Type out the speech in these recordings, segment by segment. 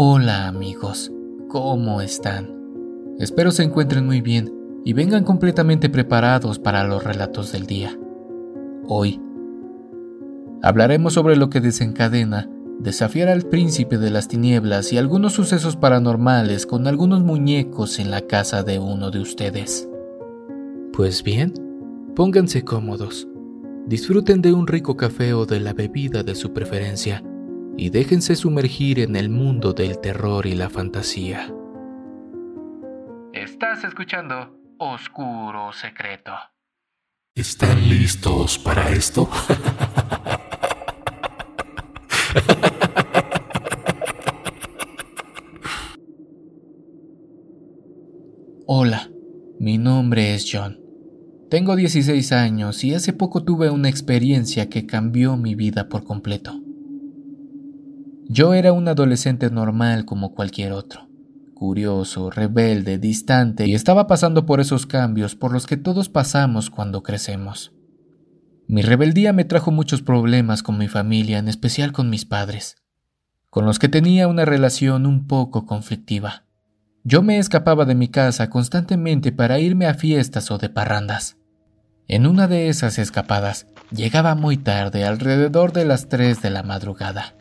Hola amigos, ¿cómo están? Espero se encuentren muy bien y vengan completamente preparados para los relatos del día. Hoy hablaremos sobre lo que desencadena desafiar al príncipe de las tinieblas y algunos sucesos paranormales con algunos muñecos en la casa de uno de ustedes. Pues bien, pónganse cómodos, disfruten de un rico café o de la bebida de su preferencia y déjense sumergir en el mundo del terror y la fantasía. Estás escuchando Oscuro Secreto. ¿Están listos para esto? Hola, mi nombre es John. Tengo 16 años y hace poco tuve una experiencia que cambió mi vida por completo. Yo era un adolescente normal como cualquier otro, curioso, rebelde, distante, y estaba pasando por esos cambios por los que todos pasamos cuando crecemos. Mi rebeldía me trajo muchos problemas con mi familia, en especial con mis padres, con los que tenía una relación un poco conflictiva. Yo me escapaba de mi casa constantemente para irme a fiestas o de parrandas. En una de esas escapadas llegaba muy tarde, alrededor de las 3 de la madrugada.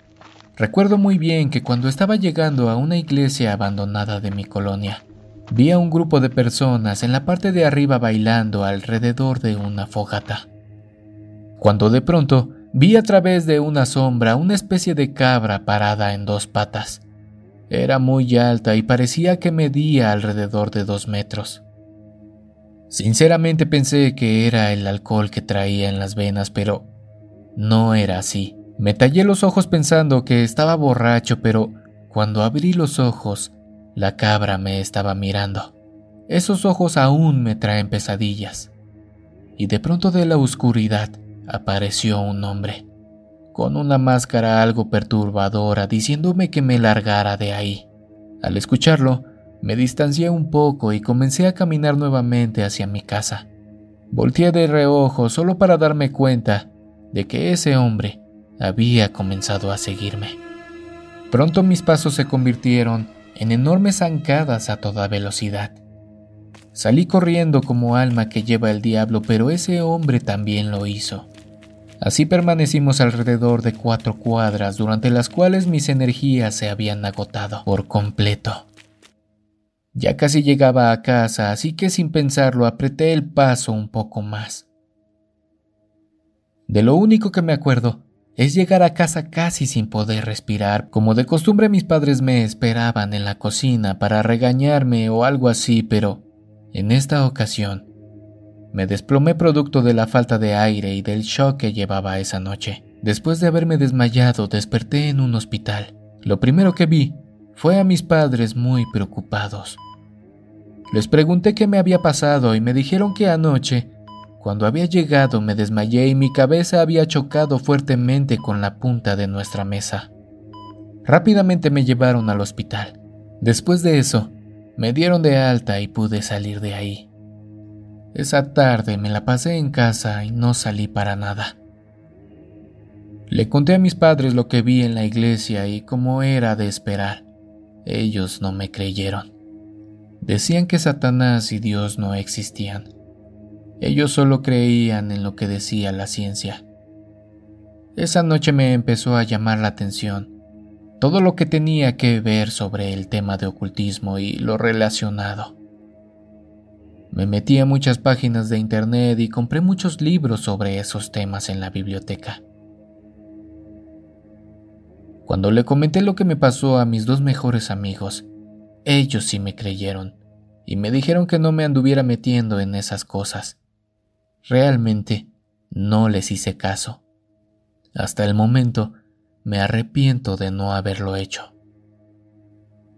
Recuerdo muy bien que cuando estaba llegando a una iglesia abandonada de mi colonia, vi a un grupo de personas en la parte de arriba bailando alrededor de una fogata. Cuando de pronto vi a través de una sombra una especie de cabra parada en dos patas. Era muy alta y parecía que medía alrededor de dos metros. Sinceramente pensé que era el alcohol que traía en las venas, pero no era así. Me tallé los ojos pensando que estaba borracho, pero cuando abrí los ojos, la cabra me estaba mirando. Esos ojos aún me traen pesadillas. Y de pronto de la oscuridad apareció un hombre, con una máscara algo perturbadora, diciéndome que me largara de ahí. Al escucharlo, me distancié un poco y comencé a caminar nuevamente hacia mi casa. Volteé de reojo solo para darme cuenta de que ese hombre había comenzado a seguirme. Pronto mis pasos se convirtieron en enormes zancadas a toda velocidad. Salí corriendo como alma que lleva el diablo, pero ese hombre también lo hizo. Así permanecimos alrededor de cuatro cuadras durante las cuales mis energías se habían agotado por completo. Ya casi llegaba a casa, así que sin pensarlo apreté el paso un poco más. De lo único que me acuerdo es llegar a casa casi sin poder respirar. Como de costumbre mis padres me esperaban en la cocina para regañarme o algo así, pero en esta ocasión me desplomé producto de la falta de aire y del shock que llevaba esa noche. Después de haberme desmayado, desperté en un hospital. Lo primero que vi fue a mis padres muy preocupados. Les pregunté qué me había pasado y me dijeron que anoche cuando había llegado me desmayé y mi cabeza había chocado fuertemente con la punta de nuestra mesa. Rápidamente me llevaron al hospital. Después de eso, me dieron de alta y pude salir de ahí. Esa tarde me la pasé en casa y no salí para nada. Le conté a mis padres lo que vi en la iglesia y cómo era de esperar. Ellos no me creyeron. Decían que Satanás y Dios no existían. Ellos solo creían en lo que decía la ciencia. Esa noche me empezó a llamar la atención todo lo que tenía que ver sobre el tema de ocultismo y lo relacionado. Me metí a muchas páginas de internet y compré muchos libros sobre esos temas en la biblioteca. Cuando le comenté lo que me pasó a mis dos mejores amigos, ellos sí me creyeron y me dijeron que no me anduviera metiendo en esas cosas, Realmente no les hice caso. Hasta el momento me arrepiento de no haberlo hecho.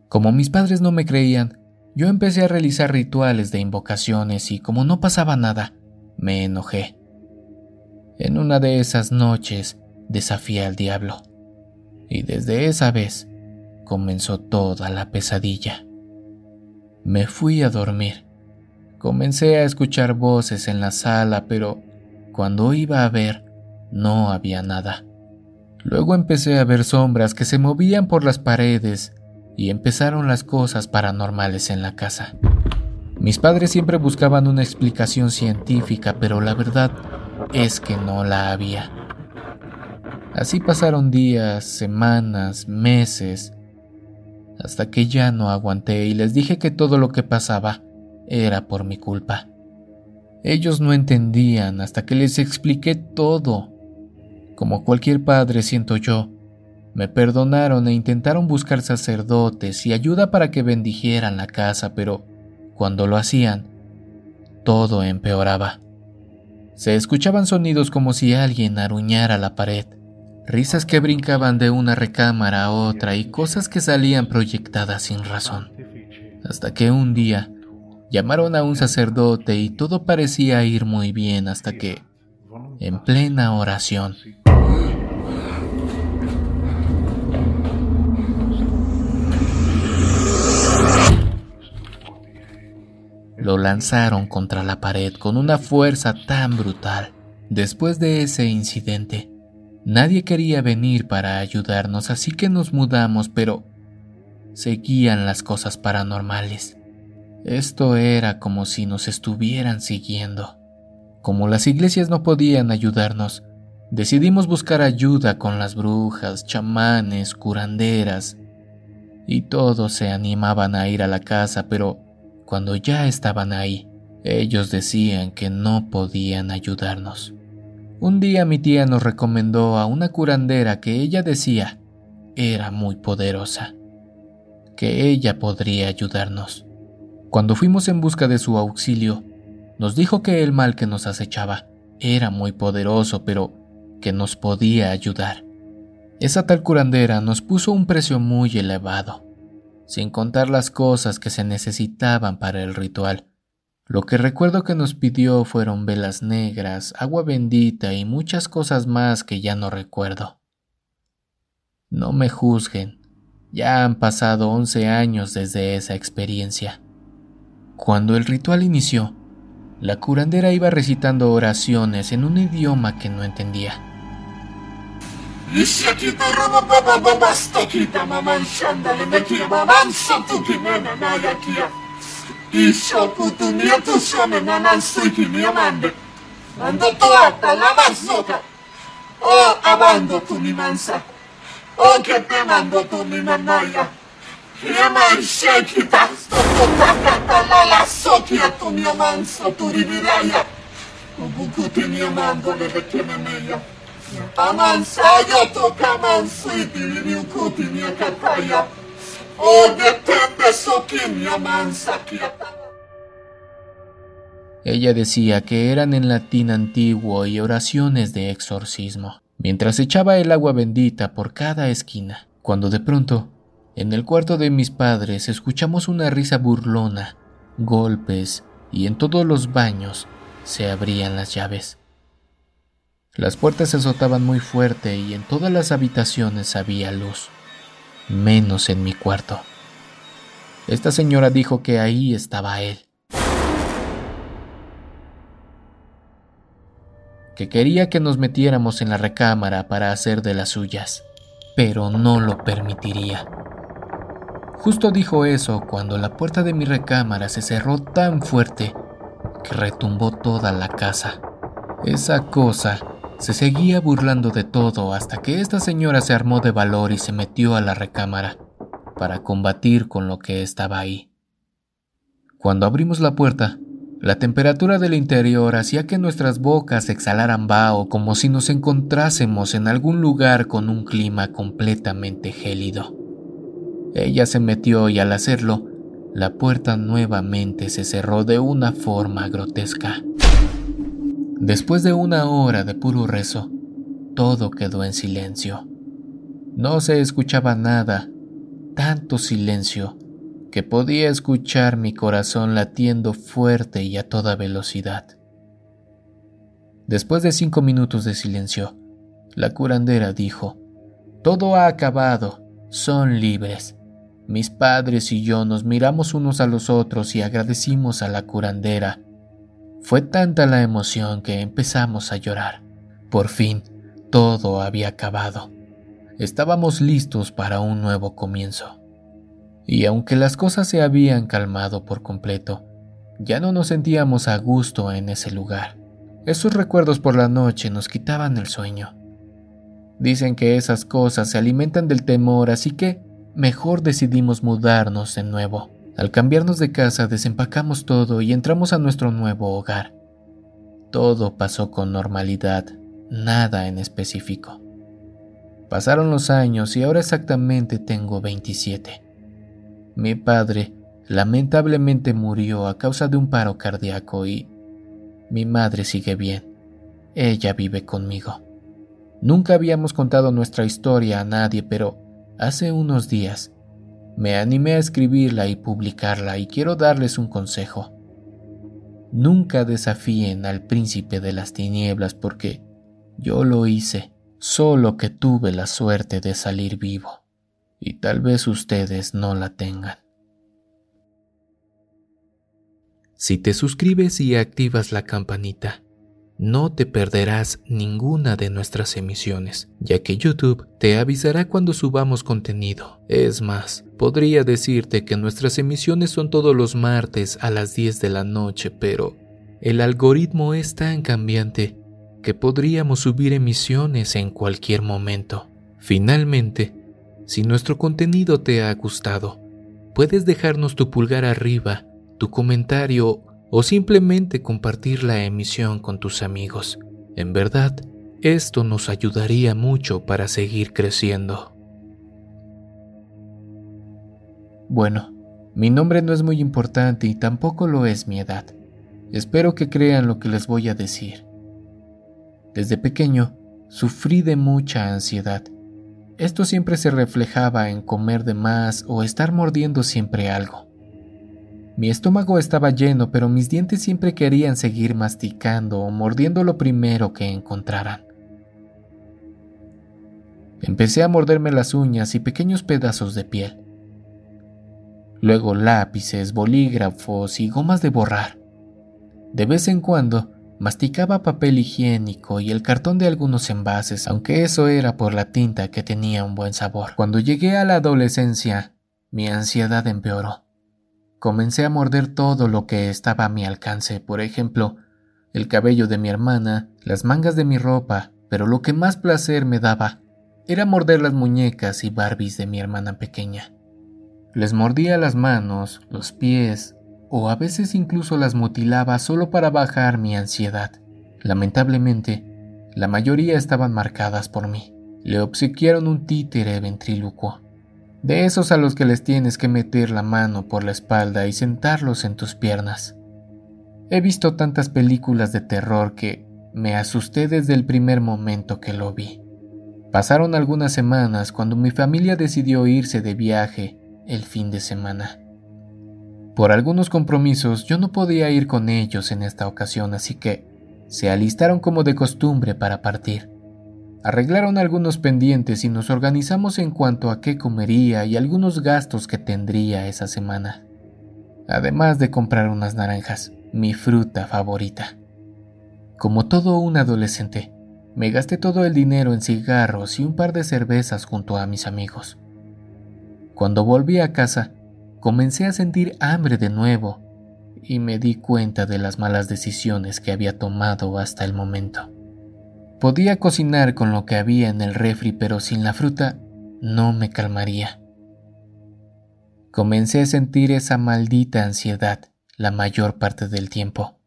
Como mis padres no me creían, yo empecé a realizar rituales de invocaciones y como no pasaba nada, me enojé. En una de esas noches desafié al diablo. Y desde esa vez comenzó toda la pesadilla. Me fui a dormir Comencé a escuchar voces en la sala, pero cuando iba a ver, no había nada. Luego empecé a ver sombras que se movían por las paredes y empezaron las cosas paranormales en la casa. Mis padres siempre buscaban una explicación científica, pero la verdad es que no la había. Así pasaron días, semanas, meses, hasta que ya no aguanté y les dije que todo lo que pasaba era por mi culpa. Ellos no entendían hasta que les expliqué todo. Como cualquier padre siento yo, me perdonaron e intentaron buscar sacerdotes y ayuda para que bendijeran la casa, pero cuando lo hacían, todo empeoraba. Se escuchaban sonidos como si alguien aruñara la pared, risas que brincaban de una recámara a otra y cosas que salían proyectadas sin razón. Hasta que un día llamaron a un sacerdote y todo parecía ir muy bien hasta que, en plena oración, lo lanzaron contra la pared con una fuerza tan brutal. Después de ese incidente, nadie quería venir para ayudarnos, así que nos mudamos, pero seguían las cosas paranormales. Esto era como si nos estuvieran siguiendo. Como las iglesias no podían ayudarnos, decidimos buscar ayuda con las brujas, chamanes, curanderas, y todos se animaban a ir a la casa, pero cuando ya estaban ahí, ellos decían que no podían ayudarnos. Un día mi tía nos recomendó a una curandera que ella decía era muy poderosa, que ella podría ayudarnos. Cuando fuimos en busca de su auxilio, nos dijo que el mal que nos acechaba era muy poderoso, pero que nos podía ayudar. Esa tal curandera nos puso un precio muy elevado sin contar las cosas que se necesitaban para el ritual. Lo que recuerdo que nos pidió fueron velas negras, agua bendita y muchas cosas más que ya no recuerdo. No me juzguen, ya han pasado once años desde esa experiencia. Cuando el ritual inició, la curandera iba recitando oraciones en un idioma que no entendía. Oh, abando tu mi mansa. Oh, que te mando tu mi nanaya. Te niamando le de kememeya. Amansayo tocaman suiti liukuti mia kataya. O depende soquimia mansakiata. Ella decía que eran en latín antiguo y oraciones de exorcismo, mientras echaba el agua bendita por cada esquina, cuando de pronto, en el cuarto de mis padres escuchamos una risa burlona, golpes y en todos los baños se abrían las llaves. Las puertas se azotaban muy fuerte y en todas las habitaciones había luz, menos en mi cuarto. Esta señora dijo que ahí estaba él, que quería que nos metiéramos en la recámara para hacer de las suyas, pero no lo permitiría. Justo dijo eso cuando la puerta de mi recámara se cerró tan fuerte que retumbó toda la casa. Esa cosa se seguía burlando de todo hasta que esta señora se armó de valor y se metió a la recámara para combatir con lo que estaba ahí. Cuando abrimos la puerta, la temperatura del interior hacía que nuestras bocas exhalaran vaho como si nos encontrásemos en algún lugar con un clima completamente gélido. Ella se metió y al hacerlo, la puerta nuevamente se cerró de una forma grotesca. Después de una hora de puro rezo, todo quedó en silencio. No se escuchaba nada, tanto silencio, que podía escuchar mi corazón latiendo fuerte y a toda velocidad. Después de cinco minutos de silencio, la curandera dijo, Todo ha acabado, son libres. Mis padres y yo nos miramos unos a los otros y agradecimos a la curandera fue tanta la emoción que empezamos a llorar. Por fin, todo había acabado. Estábamos listos para un nuevo comienzo. Y aunque las cosas se habían calmado por completo, ya no nos sentíamos a gusto en ese lugar. Esos recuerdos por la noche nos quitaban el sueño. Dicen que esas cosas se alimentan del temor, así que mejor decidimos mudarnos de nuevo. Al cambiarnos de casa desempacamos todo y entramos a nuestro nuevo hogar. Todo pasó con normalidad, nada en específico. Pasaron los años y ahora exactamente tengo 27. Mi padre lamentablemente murió a causa de un paro cardíaco y mi madre sigue bien. Ella vive conmigo. Nunca habíamos contado nuestra historia a nadie, pero hace unos días me animé a escribirla y publicarla y quiero darles un consejo. Nunca desafíen al príncipe de las tinieblas porque yo lo hice, solo que tuve la suerte de salir vivo, y tal vez ustedes no la tengan. Si te suscribes y activas la campanita, no te perderás ninguna de nuestras emisiones, ya que YouTube te avisará cuando subamos contenido. Es más, podría decirte que nuestras emisiones son todos los martes a las 10 de la noche, pero el algoritmo es tan cambiante que podríamos subir emisiones en cualquier momento. Finalmente, si nuestro contenido te ha gustado, puedes dejarnos tu pulgar arriba, tu comentario o simplemente compartir la emisión con tus amigos. En verdad, esto nos ayudaría mucho para seguir creciendo. Bueno, mi nombre no es muy importante y tampoco lo es mi edad. Espero que crean lo que les voy a decir. Desde pequeño, sufrí de mucha ansiedad. Esto siempre se reflejaba en comer de más o estar mordiendo siempre algo. Mi estómago estaba lleno, pero mis dientes siempre querían seguir masticando o mordiendo lo primero que encontraran. Empecé a morderme las uñas y pequeños pedazos de piel. Luego lápices, bolígrafos y gomas de borrar. De vez en cuando masticaba papel higiénico y el cartón de algunos envases, aunque eso era por la tinta que tenía un buen sabor. Cuando llegué a la adolescencia, mi ansiedad empeoró. Comencé a morder todo lo que estaba a mi alcance, por ejemplo, el cabello de mi hermana, las mangas de mi ropa, pero lo que más placer me daba era morder las muñecas y Barbies de mi hermana pequeña. Les mordía las manos, los pies, o a veces incluso las mutilaba solo para bajar mi ansiedad. Lamentablemente, la mayoría estaban marcadas por mí. Le obsequiaron un títere ventrílocuo de esos a los que les tienes que meter la mano por la espalda y sentarlos en tus piernas. He visto tantas películas de terror que me asusté desde el primer momento que lo vi. Pasaron algunas semanas cuando mi familia decidió irse de viaje el fin de semana. Por algunos compromisos yo no podía ir con ellos en esta ocasión, así que se alistaron como de costumbre para partir. Arreglaron algunos pendientes y nos organizamos en cuanto a qué comería y algunos gastos que tendría esa semana. Además de comprar unas naranjas, mi fruta favorita. Como todo un adolescente, me gasté todo el dinero en cigarros y un par de cervezas junto a mis amigos. Cuando volví a casa, comencé a sentir hambre de nuevo y me di cuenta de las malas decisiones que había tomado hasta el momento. Podía cocinar con lo que había en el refri, pero sin la fruta no me calmaría. Comencé a sentir esa maldita ansiedad la mayor parte del tiempo.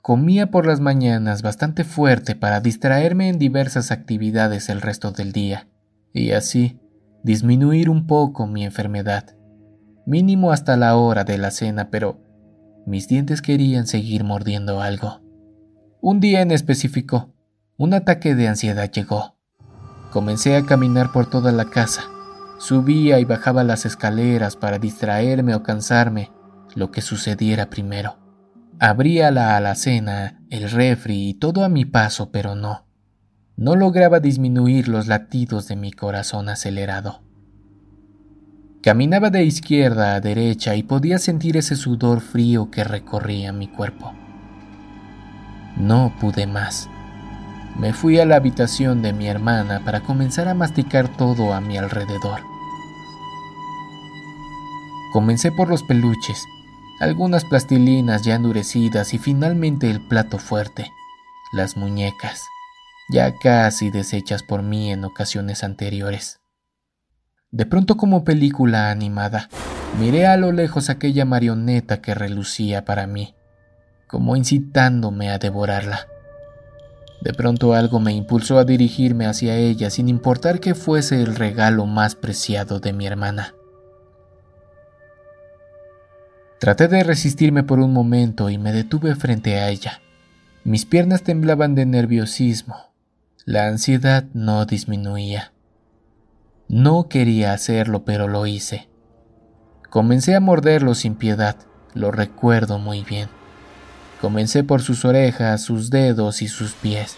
Comía por las mañanas bastante fuerte para distraerme en diversas actividades el resto del día, y así disminuir un poco mi enfermedad, mínimo hasta la hora de la cena, pero mis dientes querían seguir mordiendo algo. Un día en específico, un ataque de ansiedad llegó. Comencé a caminar por toda la casa. Subía y bajaba las escaleras para distraerme o cansarme, lo que sucediera primero. Abría la alacena, el refri y todo a mi paso, pero no. No lograba disminuir los latidos de mi corazón acelerado. Caminaba de izquierda a derecha y podía sentir ese sudor frío que recorría mi cuerpo. No pude más. Me fui a la habitación de mi hermana para comenzar a masticar todo a mi alrededor. Comencé por los peluches, algunas plastilinas ya endurecidas y finalmente el plato fuerte, las muñecas, ya casi deshechas por mí en ocasiones anteriores. De pronto como película animada, miré a lo lejos aquella marioneta que relucía para mí, como incitándome a devorarla. De pronto algo me impulsó a dirigirme hacia ella sin importar que fuese el regalo más preciado de mi hermana. Traté de resistirme por un momento y me detuve frente a ella. Mis piernas temblaban de nerviosismo. La ansiedad no disminuía. No quería hacerlo, pero lo hice. Comencé a morderlo sin piedad, lo recuerdo muy bien. Comencé por sus orejas, sus dedos y sus pies.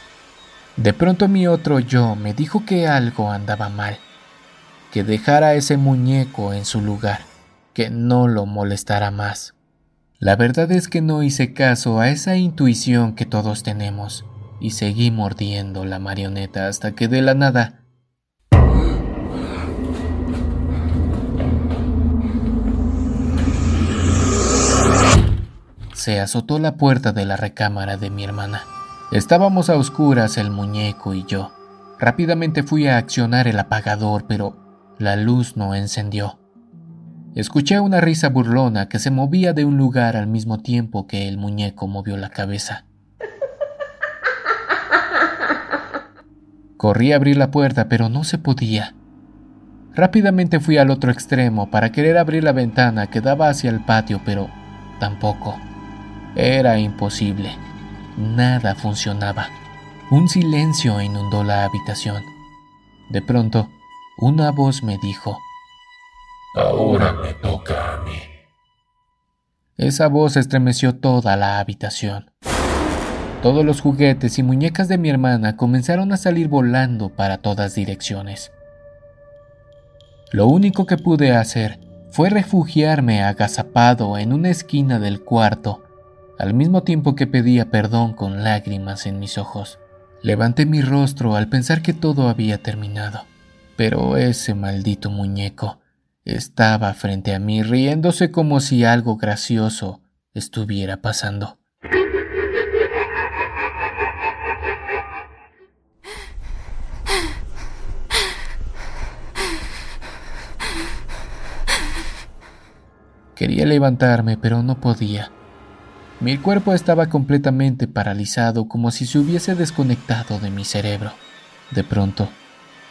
De pronto mi otro yo me dijo que algo andaba mal, que dejara ese muñeco en su lugar que no lo molestara más. La verdad es que no hice caso a esa intuición que todos tenemos y seguí mordiendo la marioneta hasta que de la nada se azotó la puerta de la recámara de mi hermana. Estábamos a oscuras el muñeco y yo. Rápidamente fui a accionar el apagador, pero la luz no encendió. Escuché una risa burlona que se movía de un lugar al mismo tiempo que el muñeco movió la cabeza. Corrí a abrir la puerta, pero no se podía. Rápidamente fui al otro extremo para querer abrir la ventana que daba hacia el patio, pero tampoco. Era imposible. Nada funcionaba. Un silencio inundó la habitación. De pronto, una voz me dijo, Ahora me toca a mí. Esa voz estremeció toda la habitación. Todos los juguetes y muñecas de mi hermana comenzaron a salir volando para todas direcciones. Lo único que pude hacer fue refugiarme agazapado en una esquina del cuarto, al mismo tiempo que pedía perdón con lágrimas en mis ojos. Levanté mi rostro al pensar que todo había terminado, pero ese maldito muñeco estaba frente a mí riéndose como si algo gracioso estuviera pasando. Quería levantarme, pero no podía. Mi cuerpo estaba completamente paralizado, como si se hubiese desconectado de mi cerebro. De pronto,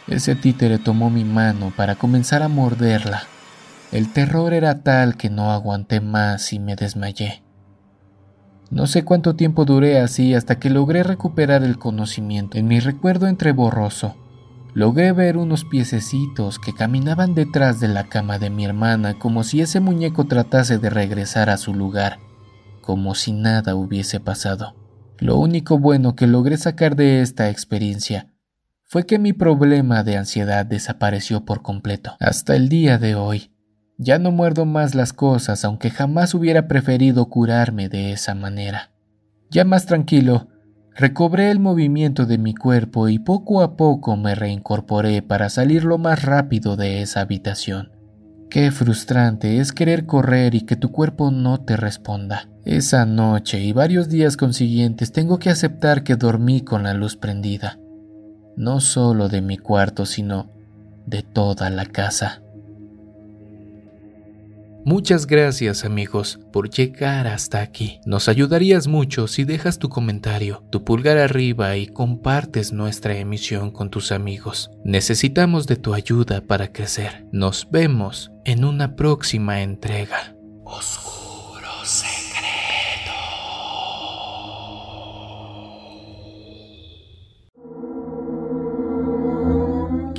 ese títere tomó mi mano para comenzar a morderla. El terror era tal que no aguanté más y me desmayé. No sé cuánto tiempo duré así hasta que logré recuperar el conocimiento. En mi recuerdo entre borroso, logré ver unos piececitos que caminaban detrás de la cama de mi hermana como si ese muñeco tratase de regresar a su lugar, como si nada hubiese pasado. Lo único bueno que logré sacar de esta experiencia fue que mi problema de ansiedad desapareció por completo. Hasta el día de hoy, ya no muerdo más las cosas, aunque jamás hubiera preferido curarme de esa manera. Ya más tranquilo, recobré el movimiento de mi cuerpo y poco a poco me reincorporé para salir lo más rápido de esa habitación. Qué frustrante es querer correr y que tu cuerpo no te responda. Esa noche y varios días consiguientes tengo que aceptar que dormí con la luz prendida no solo de mi cuarto, sino de toda la casa. Muchas gracias amigos por llegar hasta aquí. Nos ayudarías mucho si dejas tu comentario, tu pulgar arriba y compartes nuestra emisión con tus amigos. Necesitamos de tu ayuda para crecer. Nos vemos en una próxima entrega.